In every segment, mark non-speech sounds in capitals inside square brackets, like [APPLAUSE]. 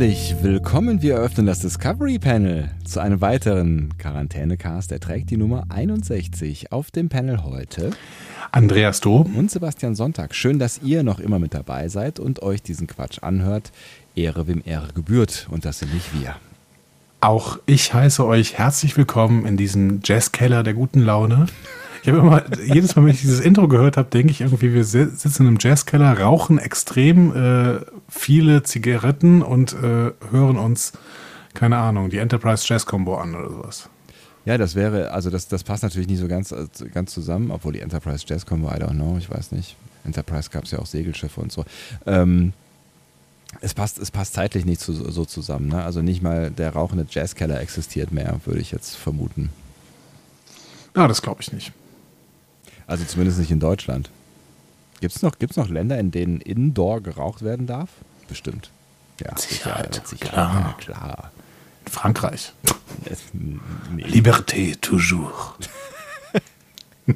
Herzlich willkommen. Wir eröffnen das Discovery Panel zu einem weiteren Quarantänecast. Er trägt die Nummer 61 auf dem Panel heute. Andreas Dohm und Sebastian Sonntag. Schön, dass ihr noch immer mit dabei seid und euch diesen Quatsch anhört. Ehre wem Ehre gebührt und das sind nicht wir. Auch ich heiße euch herzlich willkommen in diesem Jazzkeller der guten Laune. Ich habe immer, jedes Mal, wenn ich dieses Intro gehört habe, denke ich irgendwie, wir sitzen im Jazzkeller, rauchen extrem äh, viele Zigaretten und äh, hören uns, keine Ahnung, die Enterprise Jazz Combo an oder sowas. Ja, das wäre, also das, das passt natürlich nicht so ganz, äh, ganz zusammen, obwohl die Enterprise Jazz Combo, I don't know, ich weiß nicht. Enterprise gab es ja auch Segelschiffe und so. Ähm, es passt, es passt zeitlich nicht zu, so zusammen. Ne? Also nicht mal der rauchende Jazzkeller existiert mehr, würde ich jetzt vermuten. Ja, das glaube ich nicht. Also zumindest nicht in Deutschland. Gibt es noch, gibt's noch Länder, in denen Indoor geraucht werden darf? Bestimmt. Ja, Sicherheit. Sicherheit. Klar. Ja, klar. In Frankreich. nee. Liberté toujours. [LAUGHS]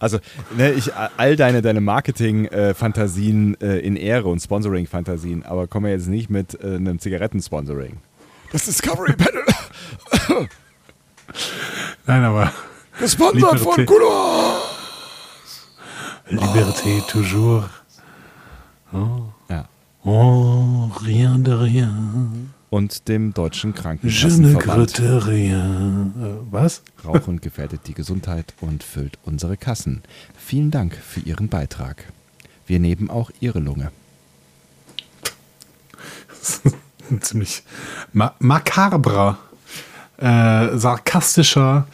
Also, ne, ich all deine, deine Marketing-Fantasien äh, in Ehre und Sponsoring-Fantasien, aber komme jetzt nicht mit äh, einem Zigarettensponsoring. Das Discovery Panel. Nein, aber. Gesponsert von Kulos. Liberté oh. toujours. Oh. Ja. Oh, rien de rien. Und dem deutschen Krankenkassenverband. rien. Was? Rauchen gefährdet die Gesundheit und füllt unsere Kassen. Vielen Dank für Ihren Beitrag. Wir nehmen auch Ihre Lunge. Ziemlich ma makabrer, äh, sarkastischer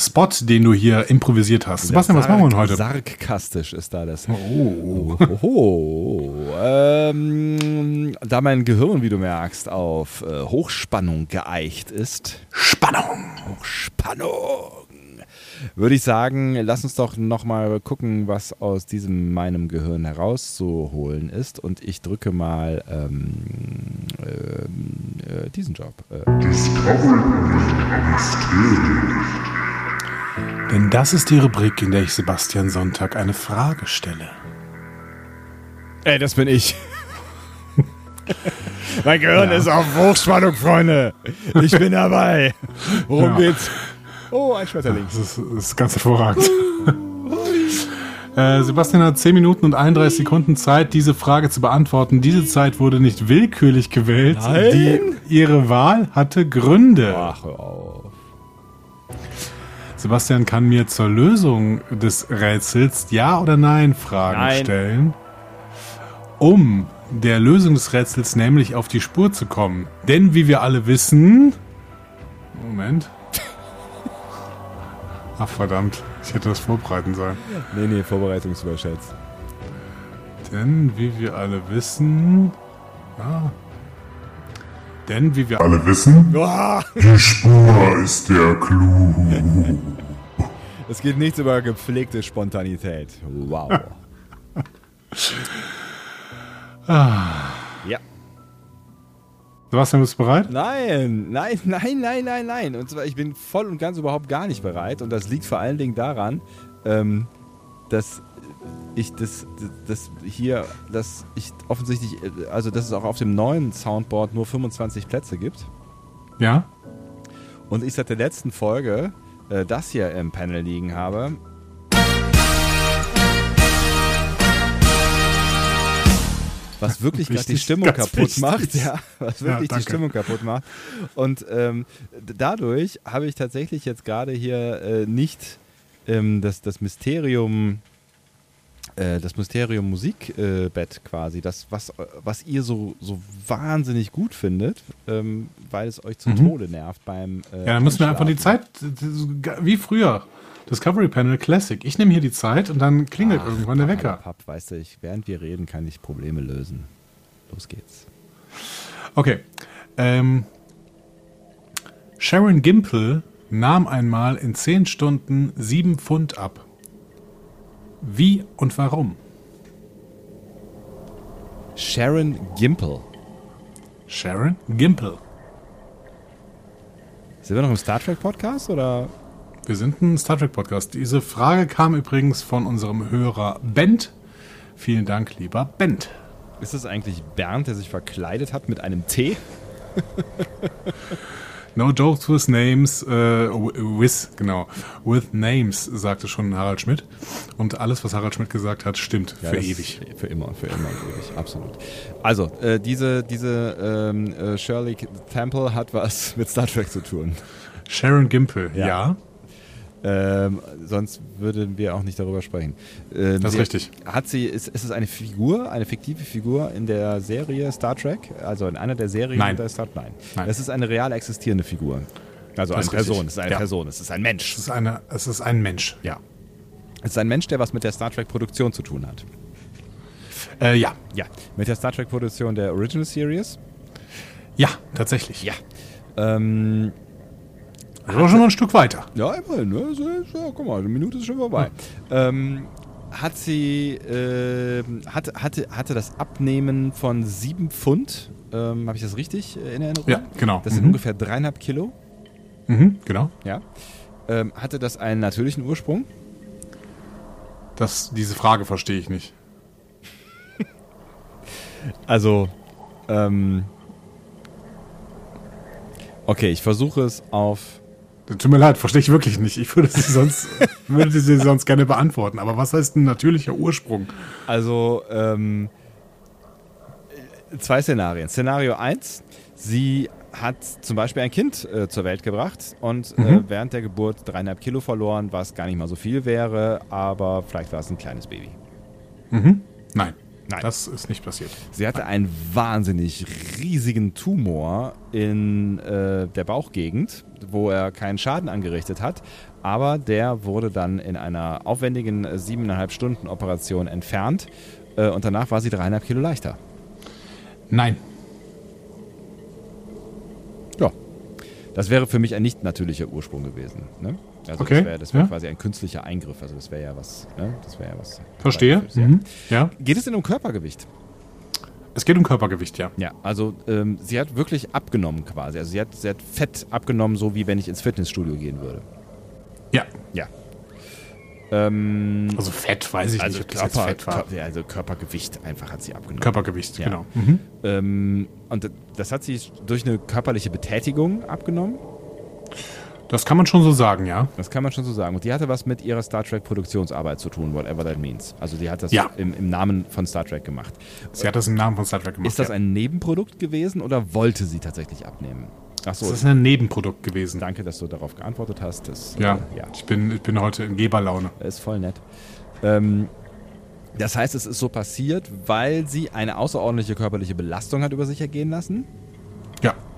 Spot, den du hier improvisiert hast. Sebastian, was machen wir denn heute? Sarkastisch ist da das. Oh. oh, oh, oh. Ähm, da mein Gehirn, wie du merkst, auf äh, Hochspannung geeicht ist. Spannung. Hochspannung. Würde ich sagen, lass uns doch nochmal gucken, was aus diesem meinem Gehirn herauszuholen ist. Und ich drücke mal ähm, äh, äh, diesen Job. Äh. Discovery denn das ist die Rubrik, in der ich Sebastian Sonntag eine Frage stelle. Ey, das bin ich. mein Gehirn ja. ist auf Hochspannung, Freunde. Ich bin dabei. Worum ja. geht's? Oh, ein Schmetterling. Das ist, das ist ganz hervorragend. [LAUGHS] Äh, Sebastian hat 10 Minuten und 31 Sekunden Zeit, diese Frage zu beantworten. Diese Zeit wurde nicht willkürlich gewählt. Nein? Die, ihre Wahl hatte Gründe. Ach, auf. Sebastian kann mir zur Lösung des Rätsels Ja oder Nein Fragen nein. stellen, um der Lösung des Rätsels nämlich auf die Spur zu kommen. Denn wie wir alle wissen. Moment. [LAUGHS] Ach verdammt, ich hätte das vorbereiten sollen. Nee, nee, Vorbereitungsüberschätzt. Denn wie wir alle wissen. Ah, denn wie wir alle wissen, [LAUGHS] die Spur ist der Clou. Es geht nichts über gepflegte Spontanität. Wow. ah. [LAUGHS] Ja. Sebastian, bist du bereit? Nein, nein, nein, nein, nein, nein. Und zwar, ich bin voll und ganz überhaupt gar nicht bereit. Und das liegt vor allen Dingen daran, ähm, dass ich das, das hier, dass ich offensichtlich, also dass es auch auf dem neuen Soundboard nur 25 Plätze gibt. Ja. Und ich seit der letzten Folge äh, das hier im Panel liegen habe. Was wirklich gerade die Stimmung kaputt wichtig. macht, ja, was wirklich ja, die Stimmung kaputt macht. Und ähm, dadurch habe ich tatsächlich jetzt gerade hier äh, nicht ähm, das, das Mysterium äh, das Mysterium Musikbett äh, quasi, das, was, was ihr so, so wahnsinnig gut findet, ähm, weil es euch zum mhm. Tode nervt beim. Äh, ja, dann müssen wir einfach die Zeit, wie früher. Discovery Panel Classic. Ich nehme hier die Zeit und dann klingelt Ach, irgendwann der Wecker. Papp, weißt du, ich, während wir reden, kann ich Probleme lösen. Los geht's. Okay. Ähm, Sharon Gimple nahm einmal in 10 Stunden 7 Pfund ab. Wie und warum? Sharon Gimple. Sharon Gimple. Sind wir noch im Star Trek Podcast oder? Wir sind ein Star Trek Podcast. Diese Frage kam übrigens von unserem Hörer Bent. Vielen Dank, lieber Bent. Ist es eigentlich Bernd, der sich verkleidet hat mit einem T? [LAUGHS] No jokes with names, äh, with, genau, with names, sagte schon Harald Schmidt. Und alles, was Harald Schmidt gesagt hat, stimmt ja, für ewig. Für immer für immer und ewig, absolut. Also, äh, diese, diese ähm, äh, Shirley Temple hat was mit Star Trek zu tun. Sharon Gimple, ja. ja. Ähm, sonst würden wir auch nicht darüber sprechen. Ähm, das ist richtig. Hat sie, ist, ist es eine Figur, eine fiktive Figur in der Serie Star Trek? Also in einer der Serien Nein. der Star Trek? Nein. Nein. Es ist eine real existierende Figur. Also eine Person. Es ist eine ja. Person. Es ist ein Mensch. Es ist, eine, es ist ein Mensch. Ja. Es ist ein Mensch, der was mit der Star Trek-Produktion zu tun hat. Äh, ja. Ja. Mit der Star Trek-Produktion der Original Series? Ja, tatsächlich. Ja. Ähm, das war schon mal ein Stück weiter. Ja, immerhin. Ne? Ja, guck mal, eine Minute ist schon vorbei. Ja. Ähm, hat sie, äh, hatte, hatte, hatte das Abnehmen von sieben Pfund, ähm, habe ich das richtig in Erinnerung? Ja, genau. Das sind mhm. ungefähr dreieinhalb Kilo. Mhm, genau. Ja. Ähm, hatte das einen natürlichen Ursprung? Das, diese Frage verstehe ich nicht. [LAUGHS] also, ähm, okay, ich versuche es auf Tut mir leid, verstehe ich wirklich nicht. Ich würde sie sonst, [LAUGHS] würde sie sonst gerne beantworten. Aber was heißt ein natürlicher Ursprung? Also, ähm, zwei Szenarien. Szenario 1, sie hat zum Beispiel ein Kind äh, zur Welt gebracht und äh, mhm. äh, während der Geburt dreieinhalb Kilo verloren, was gar nicht mal so viel wäre, aber vielleicht war es ein kleines Baby. Mhm. Nein. Nein. Das ist nicht passiert. Sie hatte einen wahnsinnig riesigen Tumor in äh, der Bauchgegend, wo er keinen Schaden angerichtet hat. Aber der wurde dann in einer aufwendigen äh, siebeneinhalb Stunden Operation entfernt. Äh, und danach war sie dreieinhalb Kilo leichter. Nein. Ja. Das wäre für mich ein nicht natürlicher Ursprung gewesen. Ne? Also okay. das wäre wär ja. quasi ein künstlicher Eingriff. Also das wäre ja was. Ne? Das wäre ja was. Verstehe. Mhm. Ja. Geht es denn um Körpergewicht? Es geht um Körpergewicht, ja. Ja, also ähm, sie hat wirklich abgenommen quasi. Also sie hat, sie hat Fett abgenommen, so wie wenn ich ins Fitnessstudio gehen würde. Ja. Ja. Ähm, also Fett, weiß ich also nicht, ob Körper, das Fett war. Also Körpergewicht einfach hat sie abgenommen. Körpergewicht, ja. genau. Mhm. Ähm, und das hat sie durch eine körperliche Betätigung abgenommen. Das kann man schon so sagen, ja. Das kann man schon so sagen. Und die hatte was mit ihrer Star Trek Produktionsarbeit zu tun, whatever that means. Also die hat das ja. im, im, Namen von Star Trek gemacht. Sie hat das im Namen von Star Trek gemacht. Ist das ja. ein Nebenprodukt gewesen oder wollte sie tatsächlich abnehmen? Achso. Das ist ein Nebenprodukt gewesen. Danke, dass du darauf geantwortet hast. Das, ja, äh, ja. Ich, bin, ich bin heute in Geberlaune. Ist voll nett. Ähm, das heißt, es ist so passiert, weil sie eine außerordentliche körperliche Belastung hat über sich ergehen lassen?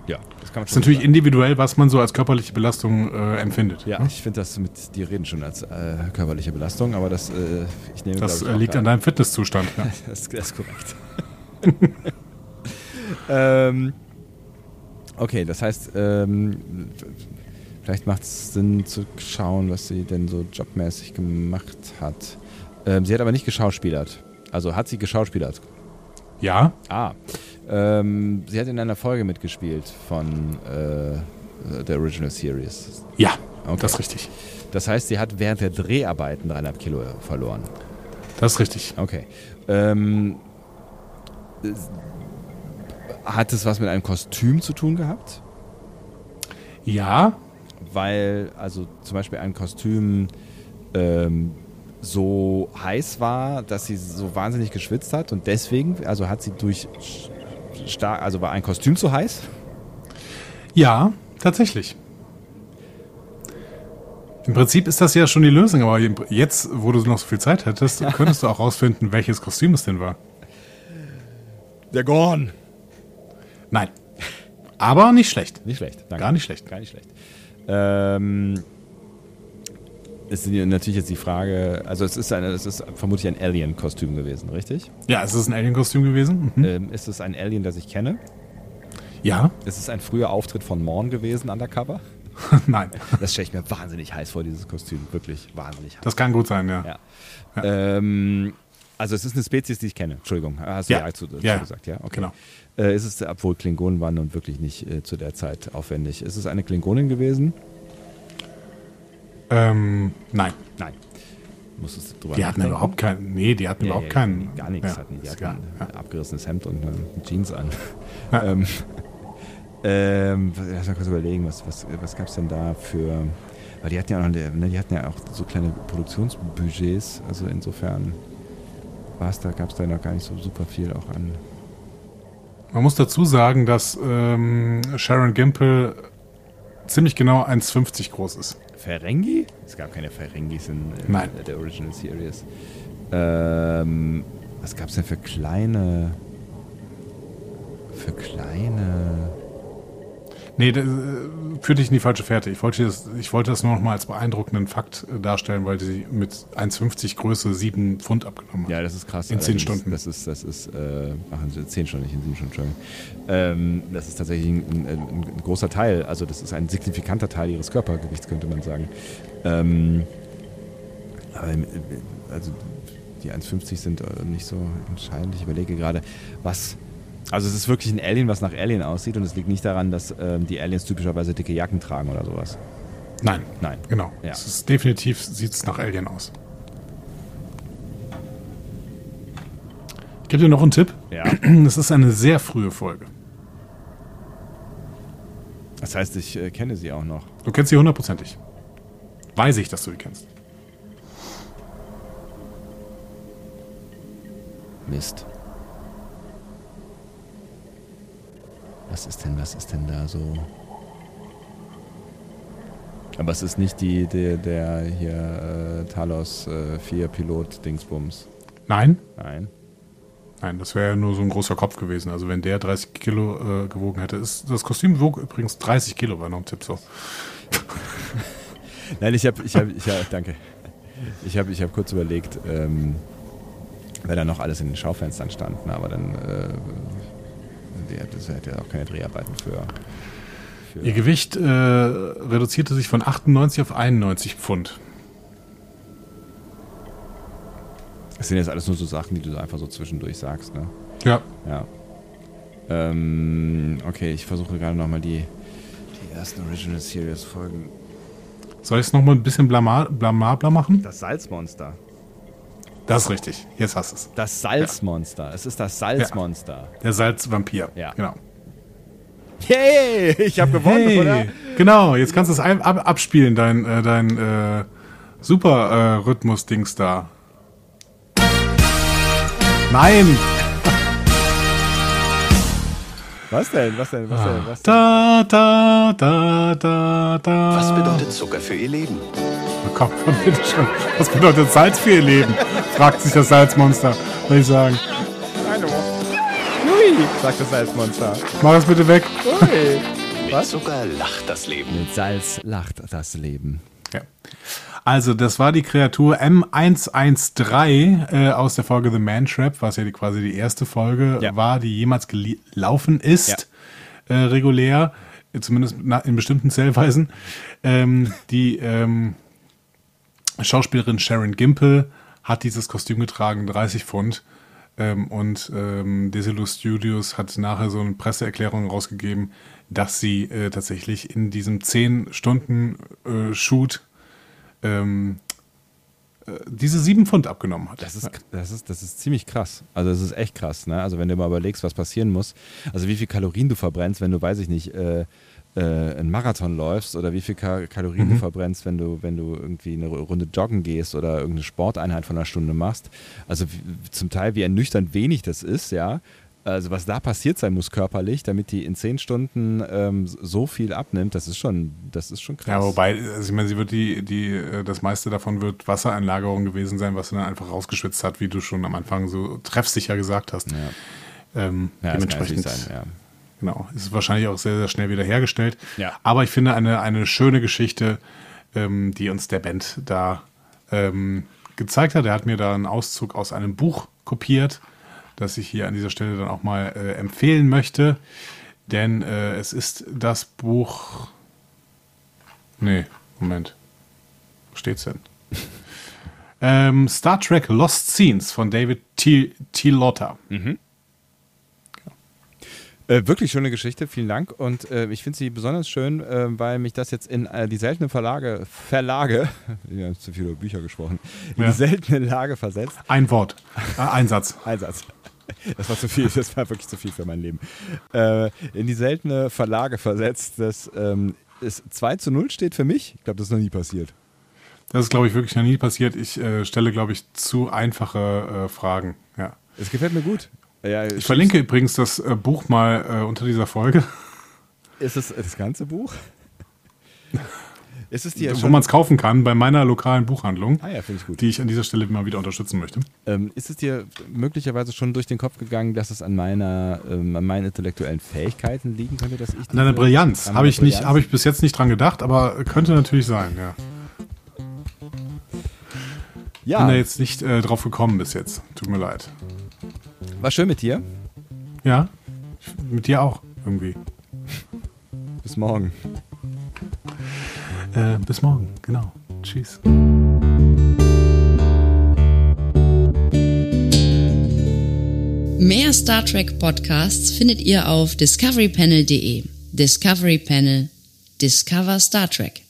Ja. Das kann man schon. ist natürlich sagen. individuell, was man so als körperliche Belastung äh, empfindet. Ja, ne? ich finde das mit dir reden schon als äh, körperliche Belastung, aber das, äh, ich nehme Das ich, äh, liegt an deinem Fitnesszustand. Ja. [LAUGHS] das, das, ist korrekt. [LAUGHS] ähm, okay, das heißt, ähm, vielleicht macht es Sinn zu schauen, was sie denn so jobmäßig gemacht hat. Ähm, sie hat aber nicht geschauspielert. Also hat sie geschauspielert? Ja. Ah. Ähm, sie hat in einer Folge mitgespielt von äh, der Original Series. Ja, okay. das ist richtig. Das heißt, sie hat während der Dreharbeiten dreieinhalb Kilo verloren. Das ist richtig. Okay. Ähm, hat es was mit einem Kostüm zu tun gehabt? Ja. Weil, also zum Beispiel ein Kostüm ähm, so heiß war, dass sie so wahnsinnig geschwitzt hat und deswegen, also hat sie durch stark, also war ein Kostüm zu heiß? Ja, tatsächlich. Im Prinzip ist das ja schon die Lösung, aber jetzt, wo du noch so viel Zeit hättest, [LAUGHS] könntest du auch rausfinden, welches Kostüm es denn war. Der Gorn. Nein. Aber nicht schlecht. Nicht schlecht. Danke. Gar nicht schlecht. Gar nicht schlecht. Ähm, ist natürlich jetzt die Frage, also es ist, eine, es ist vermutlich ein Alien-Kostüm gewesen, richtig? Ja, es ist ein Alien-Kostüm gewesen. Mhm. Ähm, ist es ein Alien, das ich kenne? Ja. Ist es ein früher Auftritt von Morn gewesen, undercover? [LAUGHS] Nein. Das stelle ich mir wahnsinnig heiß vor, dieses Kostüm. Wirklich wahnsinnig heiß. Das kann gut sein, ja. ja. ja. Ähm, also es ist eine Spezies, die ich kenne. Entschuldigung, hast du ja, ja zu, ja. gesagt, ja? Okay. Genau. Äh, ist es, obwohl Klingonen waren und wirklich nicht äh, zu der Zeit aufwendig. Ist es eine Klingonin gewesen? Ähm, nein. Nein. Musstest du drüber Die hatten überhaupt keinen. Nee, die hatten ja, überhaupt ja, keinen. Gar nichts hatten. Die hatten ein abgerissenes Hemd und Jeans an. [LAUGHS] ähm, ähm, lass mal kurz überlegen, was, was, was gab es denn da für. Weil die hatten ja auch, ne, die hatten ja auch so kleine Produktionsbudgets, also insofern war da, gab es da noch gar nicht so super viel auch an. Man muss dazu sagen, dass ähm, Sharon Gimple ziemlich genau 1,50 groß ist. Ferengi? Es gab keine Ferengis in, in Nein. der Original Series. Ähm, was gab es denn für kleine. Für kleine. Nee, das, äh, führt dich in die falsche Fährte. Ich wollte das, ich wollte das nur noch mal als beeindruckenden Fakt äh, darstellen, weil sie mit 1,50 Größe 7 Pfund abgenommen hat. Ja, das ist krass. In 10 Stunden. Das ist, das ist, äh, sie 10 Stunden, nicht in 7 Stunden, Entschuldigung. Ähm, das ist tatsächlich ein, ein, ein, großer Teil, also das ist ein signifikanter Teil ihres Körpergewichts, könnte man sagen. Ähm, äh, also die 1,50 sind nicht so entscheidend. Ich überlege gerade, was also es ist wirklich ein Alien, was nach Alien aussieht und es liegt nicht daran, dass ähm, die Aliens typischerweise dicke Jacken tragen oder sowas. Nein. Nein. Genau. Ja. Es ist definitiv sieht es nach Alien aus. Ich gebe dir noch einen Tipp. Ja. [CLEARS THROAT] Es ist eine sehr frühe Folge. Das heißt, ich äh, kenne sie auch noch. Du kennst sie hundertprozentig. Weiß ich, dass du sie kennst. Mist. Was ist denn, was ist denn da so? Aber es ist nicht die, der, der hier äh, Talos äh, 4 Pilot Dingsbums. Nein? Nein. Nein, das wäre ja nur so ein großer Kopf gewesen. Also wenn der 30 Kilo äh, gewogen hätte. Ist, das Kostüm wog übrigens 30 Kilo, war noch ein Tipp so. [LAUGHS] Nein, ich habe, ich habe, ich hab, danke. Ich habe, ich habe kurz überlegt, ähm, wer da noch alles in den Schaufenstern stand, aber dann äh, das hätte ja auch keine Dreharbeiten für. für Ihr Gewicht äh, reduzierte sich von 98 auf 91 Pfund. Das sind jetzt alles nur so Sachen, die du einfach so zwischendurch sagst, ne? Ja. Ja. Ähm, okay, ich versuche gerade nochmal die, die ersten Original Series Folgen. Soll ich es nochmal ein bisschen blamabler machen? Das Salzmonster. Das ist richtig. Jetzt hast du es. Das Salzmonster. Ja. Es ist das Salzmonster. Ja. Der Salzvampir. Ja. Genau. Hey, [LAUGHS] ich habe gewonnen, hey. oder? Genau, jetzt kannst du es ab abspielen, dein, äh, dein äh, Super-Rhythmus-Dings da. Nein! Was denn? Was denn? Was denn? Was denn? Da, da, da, da, da. Was bedeutet Zucker für Ihr Leben? komm, [LAUGHS] komm, bitte schon. Was bedeutet Salz für ihr Leben? Fragt sich das Salzmonster, würde ich sagen. Hallo. Hui, sagt das Salzmonster. Mach es bitte weg. Hui. Mit Zucker lacht das Leben. Mit Salz lacht das Leben. Ja. Also, das war die Kreatur M113 äh, aus der Folge The Man Trap, was ja die, quasi die erste Folge ja. war, die jemals gelaufen ist, ja. äh, regulär, zumindest in bestimmten Zählweisen. Ähm, die ähm, Schauspielerin Sharon Gimple hat dieses Kostüm getragen, 30 Pfund. Ähm, und ähm, Desilu Studios hat nachher so eine Presseerklärung rausgegeben, dass sie äh, tatsächlich in diesem 10-Stunden-Shoot äh, ähm, äh, diese 7 Pfund abgenommen hat. Das ist, das, ist, das ist ziemlich krass. Also das ist echt krass. Ne? Also wenn du mal überlegst, was passieren muss, also wie viel Kalorien du verbrennst, wenn du, weiß ich nicht, äh, äh, einen Marathon läufst oder wie viel Kalorien mhm. du verbrennst, wenn du, wenn du irgendwie eine Runde joggen gehst oder irgendeine Sporteinheit von einer Stunde machst. Also zum Teil, wie ernüchternd wenig das ist, ja. Also was da passiert sein muss körperlich, damit die in zehn Stunden ähm, so viel abnimmt, das ist schon, das ist schon krass. Ja, wobei, also ich meine, sie wird die, die, äh, das meiste davon wird Wassereinlagerung gewesen sein, was sie dann einfach rausgeschwitzt hat, wie du schon am Anfang so treffsicher gesagt hast. Ja. Ähm, ja, dementsprechend sein, ja. Genau, ist wahrscheinlich auch sehr, sehr schnell wieder hergestellt. Ja. Aber ich finde eine, eine schöne Geschichte, ähm, die uns der Band da ähm, gezeigt hat. Er hat mir da einen Auszug aus einem Buch kopiert, das ich hier an dieser Stelle dann auch mal äh, empfehlen möchte. Denn äh, es ist das Buch. Nee, Moment. Wo steht's denn? [LAUGHS] ähm, Star Trek Lost Scenes von David T. T. Lotta. Mhm. Äh, wirklich schöne Geschichte, vielen Dank. Und äh, ich finde sie besonders schön, äh, weil mich das jetzt in äh, die seltene Verlage, Verlage, [LAUGHS] ich habe zu viele Bücher gesprochen, in ja. die seltene Lage versetzt. Ein Wort, äh, ein Satz. ein Satz. [LAUGHS] Das war zu viel, das war wirklich zu viel für mein Leben. Äh, in die seltene Verlage versetzt, dass ähm, es 2 zu 0 steht für mich. Ich glaube, das ist noch nie passiert. Das ist, glaube ich, wirklich noch nie passiert. Ich stelle, glaube ich, zu einfache Fragen. Ja. Es gefällt mir gut. Ja, ich verlinke übrigens das äh, Buch mal äh, unter dieser Folge. Ist es das ganze Buch? [LAUGHS] Ist es die Wo man es kaufen kann, bei meiner lokalen Buchhandlung. Ah ja, ich gut. Die ich an dieser Stelle mal wieder unterstützen möchte. Ähm, ist es dir möglicherweise schon durch den Kopf gegangen, dass es an meiner, ähm, an meinen intellektuellen Fähigkeiten liegen könnte, dass ich. An deiner Brillanz. Habe ich, nicht, hab ich bis jetzt nicht dran gedacht, aber könnte natürlich sein, ja. Ja. Bin da jetzt nicht äh, drauf gekommen bis jetzt. Tut mir leid. War schön mit dir. Ja, mit dir auch irgendwie. Bis morgen. Äh, bis morgen, genau. Tschüss. Mehr Star Trek Podcasts findet ihr auf discoverypanel.de. Discovery Panel. Discover Star Trek.